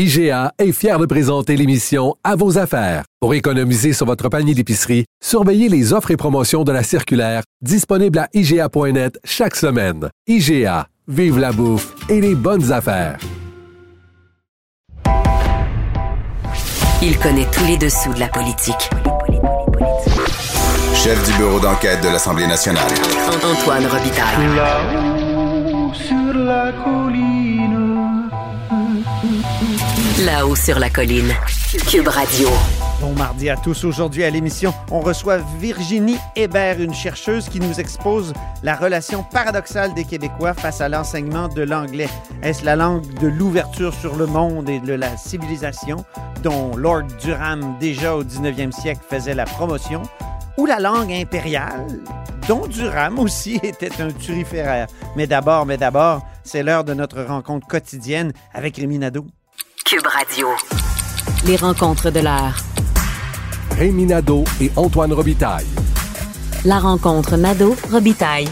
IGA est fier de présenter l'émission À vos affaires. Pour économiser sur votre panier d'épicerie, surveillez les offres et promotions de la circulaire disponible à IGA.net chaque semaine. IGA, vive la bouffe et les bonnes affaires. Il connaît tous les dessous de la politique. Chef du bureau d'enquête de l'Assemblée nationale. Antoine Robitaille. Là-haut sur la colline. Là-haut sur la colline. Cube Radio. Bon mardi à tous. Aujourd'hui à l'émission, on reçoit Virginie Hébert, une chercheuse qui nous expose la relation paradoxale des Québécois face à l'enseignement de l'anglais. Est-ce la langue de l'ouverture sur le monde et de la civilisation dont Lord Durham, déjà au 19e siècle, faisait la promotion? Ou la langue impériale dont Durham aussi était un turiféraire? Mais d'abord, mais d'abord, c'est l'heure de notre rencontre quotidienne avec Rémi Nadeau. Cube Radio. Les rencontres de l'heure. Rémi Nadeau et Antoine Robitaille. La rencontre Nadeau-Robitaille.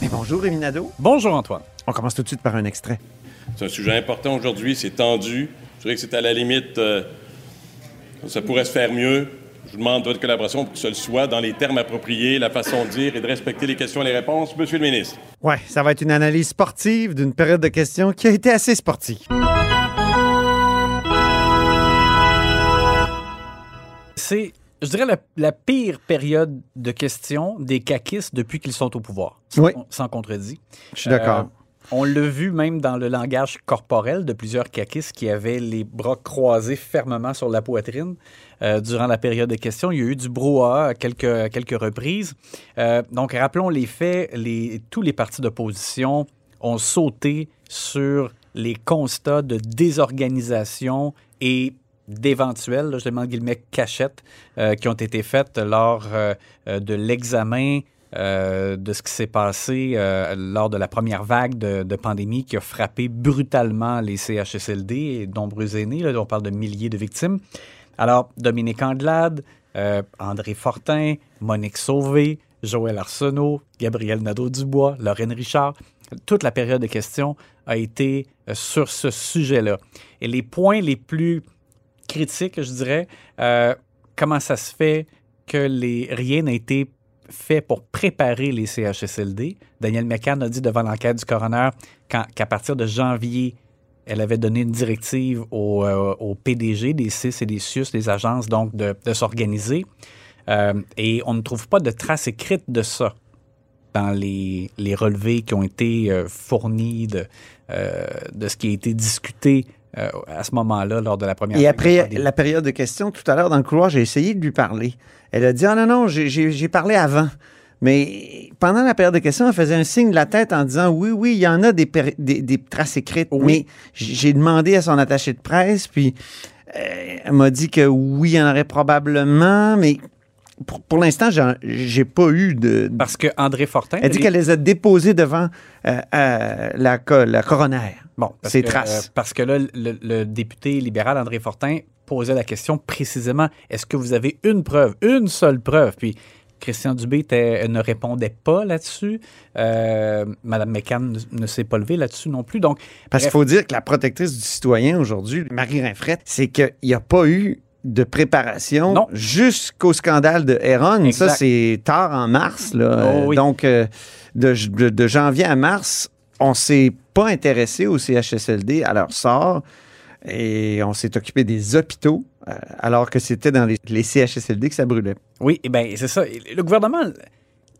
Mais bonjour Rémi Nadeau. Bonjour Antoine. On commence tout de suite par un extrait. C'est un sujet important aujourd'hui, c'est tendu. Je dirais que c'est à la limite, euh, ça pourrait se faire mieux. Je vous demande votre collaboration pour que ce le soit dans les termes appropriés, la façon de dire et de respecter les questions et les réponses. Monsieur le ministre. Ouais, ça va être une analyse sportive d'une période de questions qui a été assez sportive. C'est, je dirais, la, la pire période de questions des caquistes depuis qu'ils sont au pouvoir. Sans, Oui. sans contredit. Je suis d'accord. Euh, on l'a vu même dans le langage corporel de plusieurs caquistes qui avaient les bras croisés fermement sur la poitrine euh, durant la période de questions. Il y a eu du brouhaha à quelques, reprises. Euh, donc, rappelons les faits. Tous les partis d'opposition ont sauté sur les constats de désorganisation et d'éventuelles, cachettes euh, qui ont été faites lors de l'examen euh, de ce qui s'est passé euh, lors de la première vague de, pandémie qui a frappé brutalement les CHSLD et de nombreux aînés. Là, on parle de milliers de victimes. Alors, Dominique Anglade, euh, André Fortin, Monique Sauvé, Joël Arsenault, Gabriel Nadeau-Dubois, Lorraine Richard, toute la période de questions a été sur ce sujet-là. Et les points les plus critiques, je dirais, comment ça se fait que les, rien n'a été fait pour préparer les CHSLD. Daniel McCann a dit devant l'enquête du coroner qu'à partir de janvier, elle avait donné une directive au, euh, PDG des CIS et des CIUS, des agences, donc de, s'organiser. Euh, et on ne trouve pas de traces écrites de ça dans les, relevés qui ont été euh, fournis de ce qui a été discuté euh, à ce moment-là lors de la première Et après la période de questions, tout à l'heure dans le couloir, j'ai essayé de lui parler. Elle a dit Ah non, non, j'ai- parlé avant. Mais pendant la période de questions, elle faisait un signe de la tête en disant Oui, oui, il y en a des, péri- des, des traces écrites. Oui. Mais j'ai demandé à son attaché de presse, puis euh, elle m'a dit que oui, il y en aurait probablement, mais pour, pour l'instant, j'ai pas eu de. Parce que André Fortin. Elle dit qu'elle les a déposées devant euh, euh, la, la coroner. Bon, que, traces. euh, parce que là, le, le député libéral André Fortin posait la question précisément est-ce que vous avez une preuve, une seule preuve? Puis Christian Dubé était- ne répondait pas là-dessus. Euh, Madame McCann ne, ne s'est pas levée là-dessus non plus. Donc, Parce qu'il faut dire que la protectrice du citoyen aujourd'hui, Marie Rinfrette, c'est qu'il n'y a pas eu de préparation jusqu'au scandale de Héron. Exact. Ça, c'est tard en mars. Là. Oh oui. Donc, euh, de, de- de janvier à mars, on s'est pas intéressé au CHSLD, à leur sort, et on s'est occupé des hôpitaux, euh, alors que c'était dans les, les CHSLD que ça brûlait. oui, eh ben, c'est ça. Le gouvernement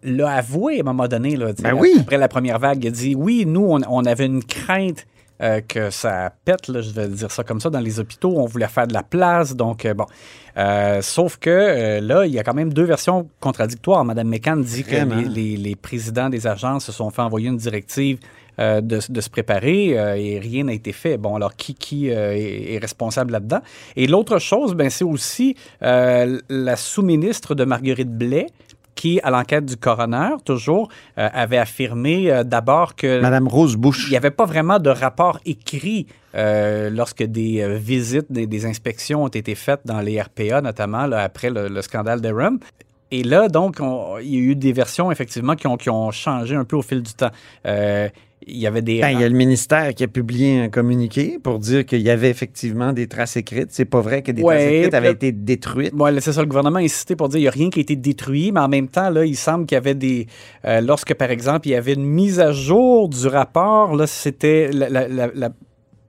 l'a avoué à un moment donné. Là, Ben oui. Après la première vague, il a dit oui, nous, on, on avait une crainte euh, que ça pète, là, je vais dire ça comme ça, dans les hôpitaux. On voulait faire de la place. Donc, euh, bon. Euh, sauf que euh, là, il y a quand même deux versions contradictoires. Madame McCann dit que les, les- les présidents des agences se sont fait envoyer une directive euh, de, de se préparer euh, et rien n'a été fait. Bon, alors qui, qui euh, est, est responsable là-dedans? Et l'autre chose, ben, c'est aussi la sous-ministre de Marguerite Blais qui, à l'enquête du coroner, toujours, euh, avait affirmé euh, d'abord que... Madame Rose Bush. Il n'y avait pas vraiment de rapport écrit euh, lorsque des visites, des, des inspections ont été faites dans les RPA, notamment là, après le, le scandale d'Erum. Et là, donc, on- il y a eu des versions, effectivement, qui ont, qui ont changé un peu au fil du temps. Il y avait des... Ben, il y a le ministère qui a publié un communiqué pour dire qu'il y avait effectivement des traces écrites. C'est pas vrai que des Ouais, traces écrites avaient été détruites. Là, c'est ça, le gouvernement a insisté pour dire qu'il n'y a rien qui a été détruit, mais en même temps, là, il semble qu'il y avait des. euh, lorsque, par exemple, il y avait une mise à jour du rapport, là, c'était la, la- la- la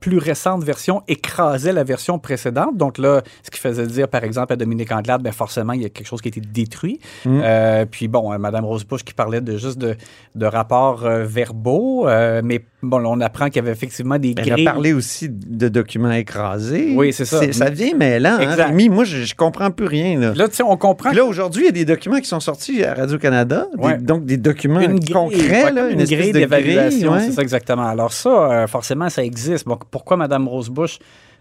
plus récente version écrasait la version précédente. Donc là, ce qui faisait dire, par exemple, à Dominique Anglade, ben forcément, il y a quelque chose qui a été détruit. Mm. Euh, puis bon, euh, Mme Rosebush qui parlait de juste de, de rapports euh, verbaux, euh, mais bon, là, on apprend qu'il y avait effectivement des Elle a parlé aussi de documents écrasés. Oui, c'est ça. Ça devient mêlant. Hein, Exact. Rémi? moi, je, je comprends plus rien. Là. Là, tu sais, on comprend Puis là, aujourd'hui, il y a des documents qui sont sortis à Radio-Canada. Ouais. donc, des documents une grille, concrets. ouais, là, une, espèce grille d'évaluation, ouais. c'est ça exactement. Alors ça, forcément, ça existe. Bon, pourquoi Mme Rosebush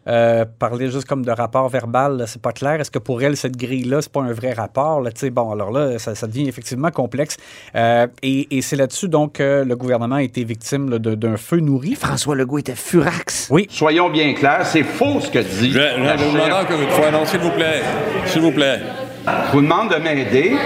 euh, parlait juste comme de rapport verbal, c'est pas clair. Est-ce que pour elle, cette grille-là, c'est pas un vrai rapport? Là, Tu sais, bon, alors là, ça, ça devient effectivement complexe. Euh, et et c'est là-dessus, donc, que le gouvernement a été victime là, de- d'un feu nourri. François Legault était furax. Oui. Soyons bien clairs, c'est faux ce que dit. Je, je vais vous demander chef. encore une fois, non, s'il vous plaît, s'il vous plaît. Je vous demande de m'aider.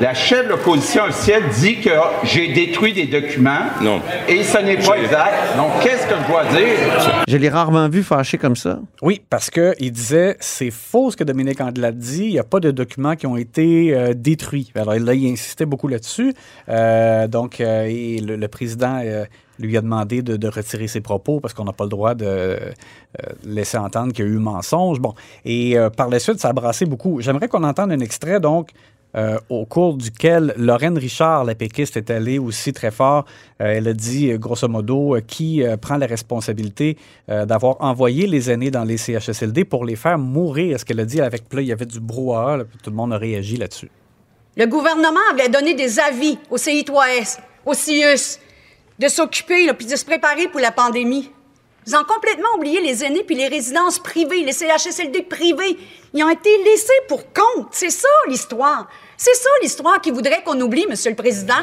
La chef de l'opposition officielle dit que j'ai détruit des documents. Non. Et ce n'est pas exact. Donc, qu'est-ce que je dois dire? Je l'ai rarement vu fâché comme ça. Oui, parce qu'il disait c'est faux ce que Dominique Andelade dit, il n'y a pas de documents qui ont été euh, détruits. Alors là, il insistait beaucoup là-dessus. Euh, donc, euh, et le, le président euh, lui a demandé de, de retirer ses propos parce qu'on n'a pas le droit de euh, laisser entendre qu'il y a eu mensonge. Bon, et euh, par la suite, ça a brassé beaucoup. J'aimerais qu'on entende un extrait, donc, euh, au cours duquel Lorraine Richard, la péquiste, est allée aussi très fort. Euh, elle a dit, euh, grosso modo, qui prend la responsabilité d'avoir envoyé les aînés dans les CHSLD pour les faire mourir. Ce qu'elle a dit avec, là, il y avait du brouhaha, tout le monde a réagi là-dessus. Le gouvernement avait donné des avis au CI3S, au CIUS, de s'occuper puis de se préparer pour la pandémie. Ils ont complètement oublié les aînés puis les résidences privées, les CHSLD privés. Ils ont été laissés pour compte. C'est ça l'histoire. C'est ça l'histoire qui voudrait qu'on oublie, Monsieur le Président.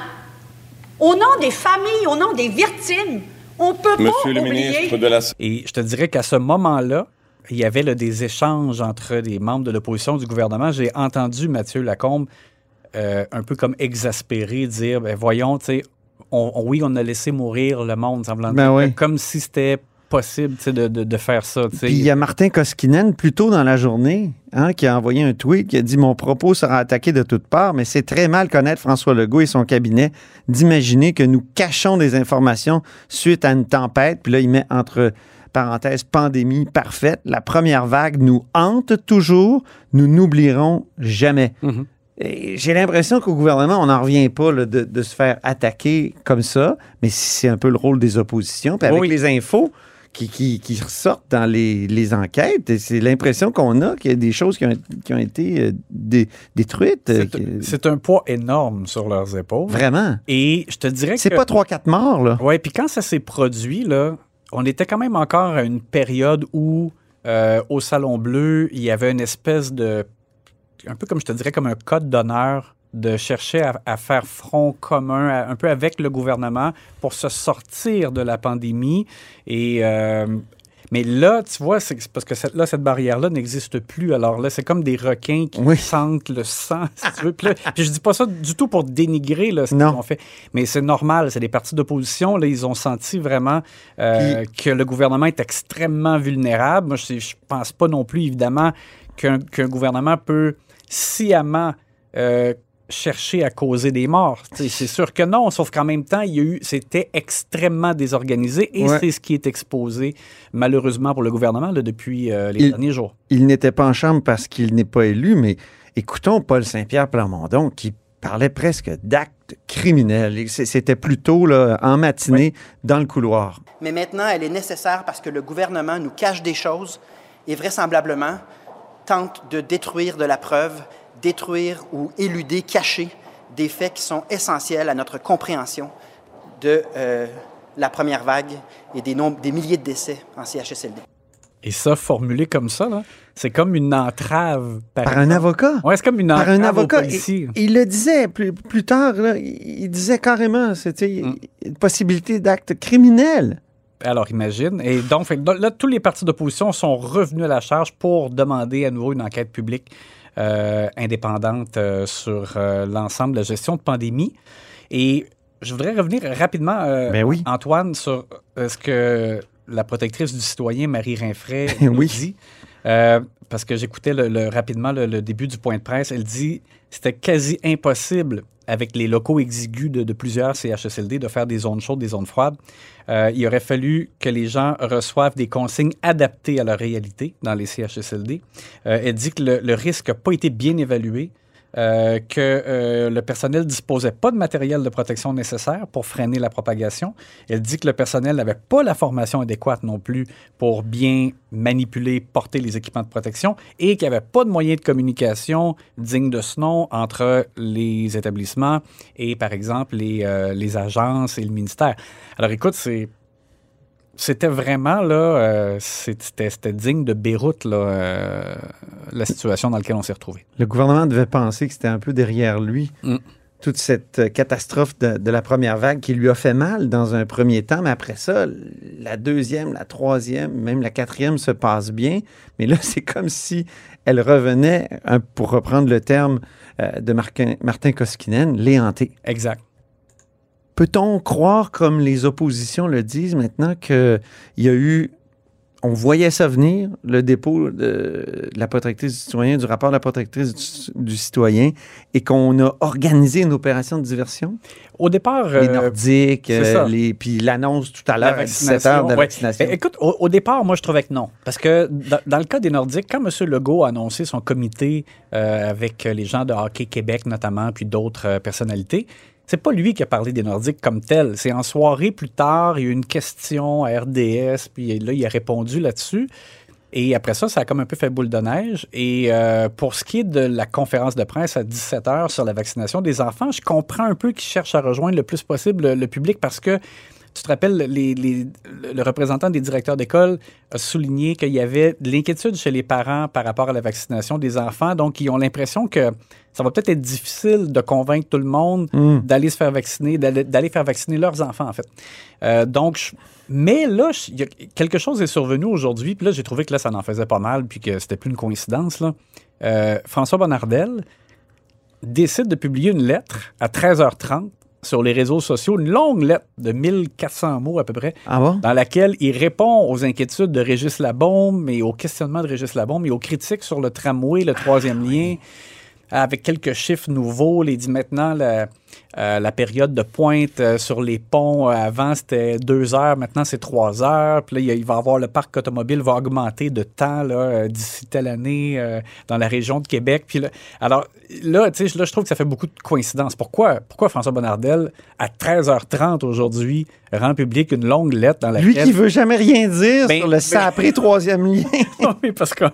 Au nom des familles, au nom des victimes, on peut Monsieur pas le oublier. ministre de la Et je te dirais qu'à ce moment-là, il y avait là, des échanges entre des membres de l'opposition du gouvernement. J'ai entendu Mathieu Lacombe euh, un peu comme exaspéré dire ben, voyons, tu sais, on- on- oui, on a laissé mourir le monde, semblant Ben dire, oui. comme si c'était possible de, de- de faire ça. Puis il y a Martin Koskinen, plus tôt dans la journée, hein, qui a envoyé un tweet qui a dit Mon propos sera attaqué de toutes parts, mais c'est très mal connaître François Legault et son cabinet d'imaginer que nous cachons des informations suite à une tempête. Puis là, il met entre parenthèses pandémie parfaite. La première vague nous hante toujours. Nous n'oublierons jamais. Mhm. Et J'ai l'impression qu'au gouvernement, on n'en revient pas là, de, de se faire attaquer comme ça, mais c'est un peu le rôle des oppositions. Puis avec Oui. les infos qui, qui, qui ressortent dans les, les enquêtes, et c'est l'impression qu'on a qu'il y a des choses qui ont, qui ont été euh, dé- détruites. euh, C'est un poids énorme sur leurs épaules. Vraiment. Et je te dirais que. C'est pas 3-4 morts, là. Oui, puis quand ça s'est produit, là, on était quand même encore à une période où, euh, au Salon Bleu, il y avait une espèce de. Un peu comme je te dirais, comme un code d'honneur de chercher à, à faire front commun à- un peu avec le gouvernement pour se sortir de la pandémie. Et. euh, mais là, tu vois, c'est parce que cette, là, cette barrière-là n'existe plus. Alors là, c'est comme des requins qui Oui. sentent le sang, si tu veux. Puis, là- puis je dis pas ça du tout pour dénigrer là, ce qu'ils ont fait, mais c'est normal. C'est des partis d'opposition. Là, ils ont senti vraiment euh, que le gouvernement est extrêmement vulnérable. Moi, je, je pense pas non plus, évidemment, qu'un qu'un gouvernement peut sciemment euh, chercher à causer des morts. C'est sûr que non, sauf qu'en même temps, il y a eu, c'était extrêmement désorganisé et Ouais. c'est ce qui est exposé, malheureusement pour le gouvernement, là, depuis euh, les Il- derniers jours. Il n'était pas en chambre parce qu'il n'est pas élu, mais écoutons Paul Saint-Pierre Plamondon qui parlait presque d'actes criminels. C'était plutôt là, en matinée dans le couloir. Mais maintenant, elle est nécessaire parce que le gouvernement nous cache des choses et vraisemblablement tente de détruire de la preuve, détruire ou éluder, cacher des faits qui sont essentiels à notre compréhension de euh, la première vague et des, nombres, des milliers de décès en CHSLD. Et ça, formulé comme ça, là, c'est comme une entrave. Par un avocat? Oui, c'est comme une Par entrave un avocat. Il, il le disait plus, plus tard, là, il disait carrément, c'était Mm. une possibilité d'acte criminel. Alors, imagine. Et donc, fait là, tous les partis d'opposition sont revenus à la charge pour demander à nouveau une enquête publique indépendante euh, sur euh, l'ensemble de la gestion de pandémie. Et je voudrais revenir rapidement, euh, Ben oui. Antoine, sur euh, ce que la protectrice du citoyen, Marie Rinfray, nous Oui. dit. Euh, parce que j'écoutais le- le- rapidement le, le début du point de presse. Elle dit c'était quasi impossible avec les locaux exigus de, plusieurs CHSLD de faire des zones chaudes, des zones froides. Euh, il aurait fallu que les gens reçoivent des consignes adaptées à leur réalité dans les CHSLD. Euh, elle dit que le risque n'a pas été bien évalué. Euh, que euh, le personnel disposait pas de matériel de protection nécessaire pour freiner la propagation. Elle dit que le personnel n'avait pas la formation adéquate non plus pour bien manipuler, porter les équipements de protection et qu'il n'y avait pas de moyens de communication dignes de ce nom entre les établissements et, par exemple, les, euh, les agences et le ministère. Alors, écoute, c'est c'était vraiment là, euh, c'était digne de Beyrouth là, euh, la situation dans laquelle on s'est retrouvé. Le gouvernement devait penser que c'était un peu derrière lui. Mm. Toute cette euh, catastrophe de, de la première vague qui lui a fait mal dans un premier temps, mais après ça, la deuxième, la troisième, même la quatrième se passe bien. Mais là, c'est comme si elle revenait, hein, pour reprendre le terme euh, de Martin, Martin Koskinen, les hanter. Exact. Peut-on croire, comme les oppositions le disent maintenant, qu'il y a eu, on voyait ça venir, le dépôt de la protectrice du citoyen, du rapport de la protectrice du, du citoyen, et qu'on a organisé une opération de diversion? Au départ... Les euh, Nordiques, euh, les, puis l'annonce tout à l'heure à 17 heures de la ouais. vaccination. Ben, écoute, au, au départ, moi, je trouvais que non. Parce que dans, dans le cas des Nordiques, quand M. Legault a annoncé son comité euh, avec les gens de Hockey Québec notamment, puis d'autres euh, personnalités, c'est pas lui qui a parlé des Nordiques comme tel. C'est en soirée plus tard, il y a eu une question à RDS, puis là, il a répondu là-dessus. Et après ça, ça a comme un peu fait boule de neige. Et euh, pour ce qui est de la conférence de presse à 17 h sur la vaccination des enfants, je comprends un peu qu'ils cherchent à rejoindre le plus possible le, le public parce que tu te rappelles, les- les- le représentant des directeurs d'école a souligné qu'il y avait de l'inquiétude chez les parents par rapport à la vaccination des enfants. Donc, ils ont l'impression que ça va peut-être être difficile de convaincre tout le monde Mm. d'aller se faire vacciner, d'aller faire vacciner leurs enfants, en fait. Euh, donc, je- mais là, je- il y a- quelque chose est survenu aujourd'hui, puis là, j'ai trouvé que là, ça en faisait pas mal, puis que c'était plus une coïncidence. Là. Euh, François Bonnardel décide de publier une lettre à 13h30 sur les réseaux sociaux, une longue lettre de 1400 mots à peu près, Ah bon? dans laquelle il répond aux inquiétudes de Régis Labombe et aux questionnements de Régis Labombe et aux critiques sur le tramway, le troisième lien, avec quelques chiffres nouveaux. Il dit maintenant la, euh, la période de pointe euh, sur les ponts, euh, avant c'était deux heures, maintenant c'est trois heures. Puis là, il va avoir le parc automobile va augmenter de temps d'ici telle année dans la région de Québec. Puis là, alors là, tu sais, là, je trouve que ça fait beaucoup de coïncidences. Pourquoi, pourquoi François Bonnardel, à 13h30 aujourd'hui, rend public une longue lettre dans laquelle... Lui qui veut jamais rien dire Ben, sur le ben- sapré troisième lien. oui, parce qu'on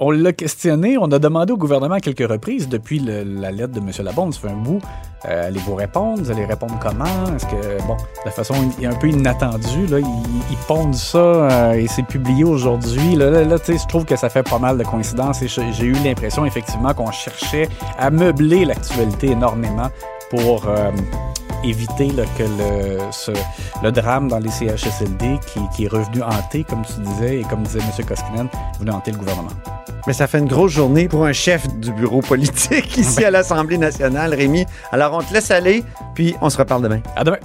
on l'a questionné, on a demandé au gouvernement à quelques reprises depuis la lettre de M. Labonde, ça fait un bout. Euh, allez-vous répondre? Vous allez répondre comment? Est-ce que, bon, de façon un peu inattendue, là, ils, ils pondent ça euh, et c'est publié aujourd'hui. Là, là, là, tu sais, je trouve que ça fait pas mal de coïncidences et j'ai j'ai eu l'impression, effectivement, qu'on cherchait à meubler l'actualité énormément pour euh, éviter là, que le, ce- le drame dans les CHSLD qui, qui est revenu hanter, comme tu disais, et comme disait M. Koskinen, venu hanter le gouvernement. Mais ça fait une grosse journée pour un chef du bureau politique ici à l'Assemblée nationale, Rémi. Alors, on te laisse aller, puis on se reparle demain. À demain.